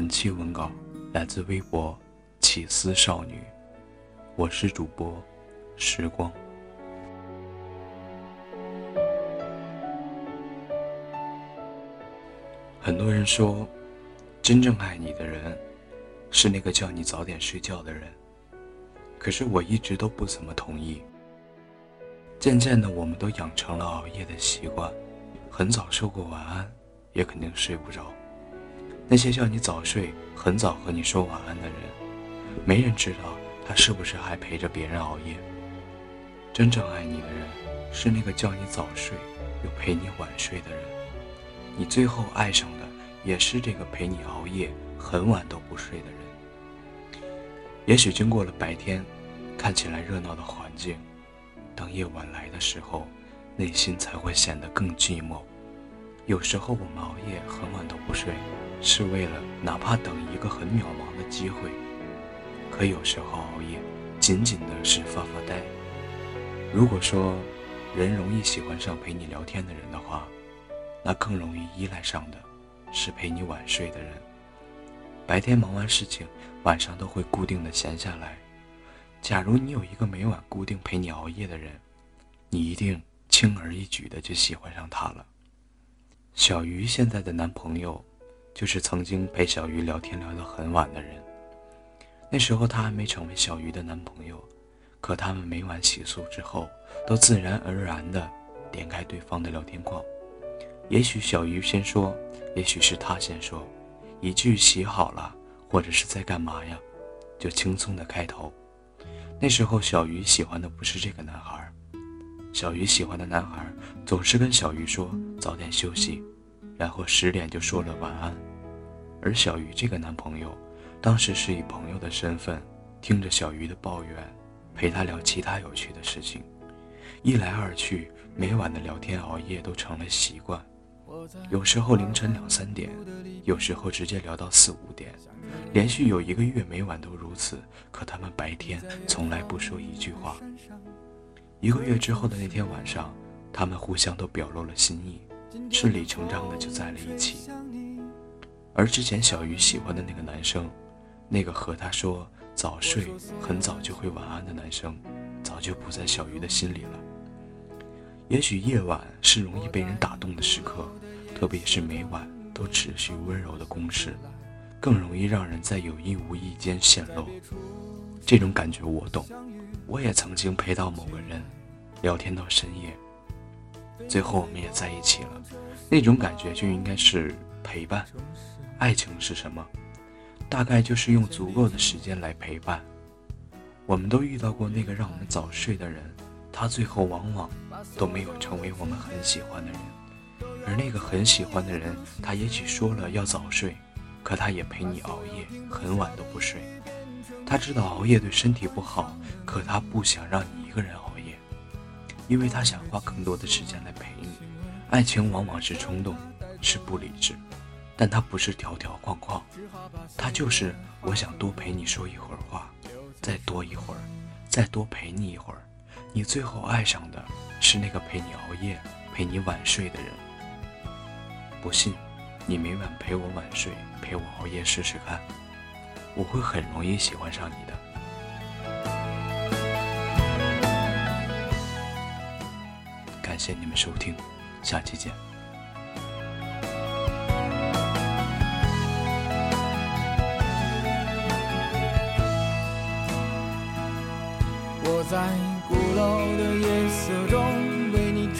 本期文稿来自微博“起思少女”，我是主播时光。很多人说，真正爱你的人，是那个叫你早点睡觉的人。可是我一直都不怎么同意。渐渐的，我们都养成了熬夜的习惯，很早说过晚安，也肯定睡不着。那些叫你早睡、很早和你说晚安的人，没人知道他是不是还陪着别人熬夜。真正爱你的人，是那个叫你早睡又陪你晚睡的人。你最后爱上的，也是这个陪你熬夜很晚都不睡的人。也许经过了白天，看起来热闹的环境，当夜晚来的时候，内心才会显得更寂寞。有时候我们熬夜很晚都不睡。是为了哪怕等一个很渺茫的机会，可有时候熬夜仅仅的是发发呆。如果说人容易喜欢上陪你聊天的人的话，那更容易依赖上的是陪你晚睡的人。白天忙完事情，晚上都会固定的闲下来。假如你有一个每晚固定陪你熬夜的人，你一定轻而易举的就喜欢上他了。小鱼现在的男朋友。就是曾经陪小鱼聊天聊到很晚的人。那时候他还没成为小鱼的男朋友，可他们每晚洗漱之后，都自然而然地点开对方的聊天框。也许小鱼先说，也许是他先说，一句“洗好了”或者是在干嘛呀，就轻松的开头。那时候小鱼喜欢的不是这个男孩，小鱼喜欢的男孩总是跟小鱼说早点休息。然后十点就说了晚安，而小鱼这个男朋友，当时是以朋友的身份，听着小鱼的抱怨，陪她聊其他有趣的事情，一来二去，每晚的聊天熬夜都成了习惯，有时候凌晨两三点，有时候直接聊到四五点，连续有一个月每晚都如此，可他们白天从来不说一句话。一个月之后的那天晚上，他们互相都表露了心意。顺理成章的就在了一起，而之前小鱼喜欢的那个男生，那个和他说早睡很早就会晚安的男生，早就不在小鱼的心里了。也许夜晚是容易被人打动的时刻，特别是每晚都持续温柔的攻势，更容易让人在有意无意间陷落。这种感觉我懂，我也曾经陪到某个人，聊天到深夜。最后我们也在一起了，那种感觉就应该是陪伴。爱情是什么？大概就是用足够的时间来陪伴。我们都遇到过那个让我们早睡的人，他最后往往都没有成为我们很喜欢的人。而那个很喜欢的人，他也许说了要早睡，可他也陪你熬夜，很晚都不睡。他知道熬夜对身体不好，可他不想让你一个人熬夜。因为他想花更多的时间来陪你，爱情往往是冲动，是不理智，但它不是条条框框，它就是我想多陪你说一会儿话，再多一会儿，再多陪你一会儿，你最后爱上的是那个陪你熬夜、陪你晚睡的人。不信，你每晚陪我晚睡、陪我熬夜试试看，我会很容易喜欢上你的。感谢你们收听，下期见。